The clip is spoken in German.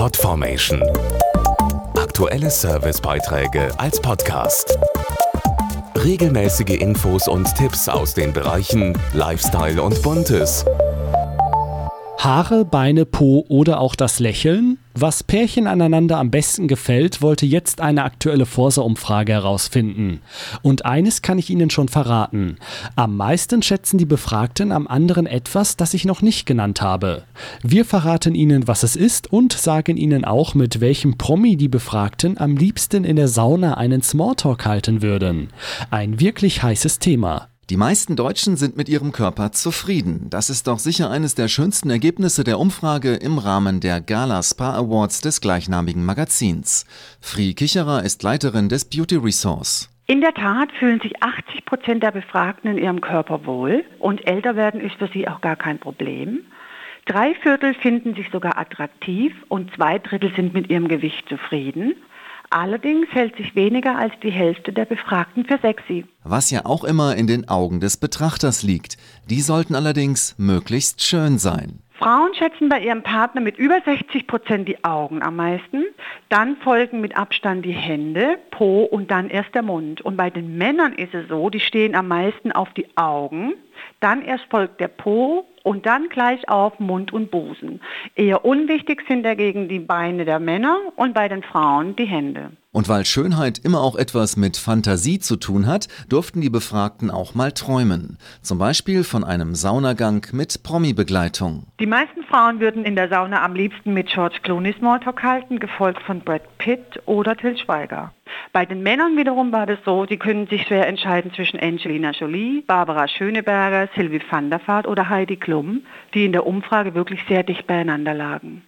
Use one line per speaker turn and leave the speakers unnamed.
Podformation. Aktuelle Servicebeiträge als Podcast. Regelmäßige Infos und Tipps aus den Bereichen Lifestyle und Buntes.
Haare, Beine, Po oder auch das Lächeln? Was Pärchen aneinander am besten gefällt, wollte jetzt eine aktuelle Forsa-Umfrage herausfinden. Und eines kann ich Ihnen schon verraten. Am meisten schätzen die Befragten am anderen etwas, das ich noch nicht genannt habe. Wir verraten Ihnen, was es ist und sagen Ihnen auch, mit welchem Promi die Befragten am liebsten in der Sauna einen Smalltalk halten würden. Ein wirklich heißes Thema.
Die meisten Deutschen sind mit ihrem Körper zufrieden. Das ist doch sicher eines der schönsten Ergebnisse der Umfrage im Rahmen der Gala Spa Awards des gleichnamigen Magazins. Fri Kicherer ist Leiterin des Beauty Resource.
In der Tat fühlen sich 80 Prozent der Befragten in ihrem Körper wohl und älter werden ist für sie auch gar kein Problem. Drei Viertel finden sich sogar attraktiv und zwei Drittel sind mit ihrem Gewicht zufrieden. Allerdings hält sich weniger als die Hälfte der Befragten für sexy.
Was ja auch immer in den Augen des Betrachters liegt. Die sollten allerdings möglichst schön sein.
Frauen schätzen bei ihrem Partner mit über 60 Prozent die Augen am meisten. Dann folgen mit Abstand die Hände, Po und dann erst der Mund. Und bei den Männern ist es so, die stehen am meisten auf die Augen. Dann erst folgt der Po und dann gleich auf Mund und Busen. Eher unwichtig sind dagegen die Beine der Männer und bei den Frauen die Hände.
Und weil Schönheit immer auch etwas mit Fantasie zu tun hat, durften die Befragten auch mal träumen. Zum Beispiel von einem Saunagang mit Promi-Begleitung.
Die meisten Frauen würden in der Sauna am liebsten mit George Clooney Smalltalk halten, gefolgt von Brad Pitt oder Till Schweiger. Bei den Männern wiederum war das so, die können sich schwer entscheiden zwischen Angelina Jolie, Barbara Schöneberger, Sylvie van der Vaart oder Heidi Klum, die in der Umfrage wirklich sehr dicht beieinander lagen.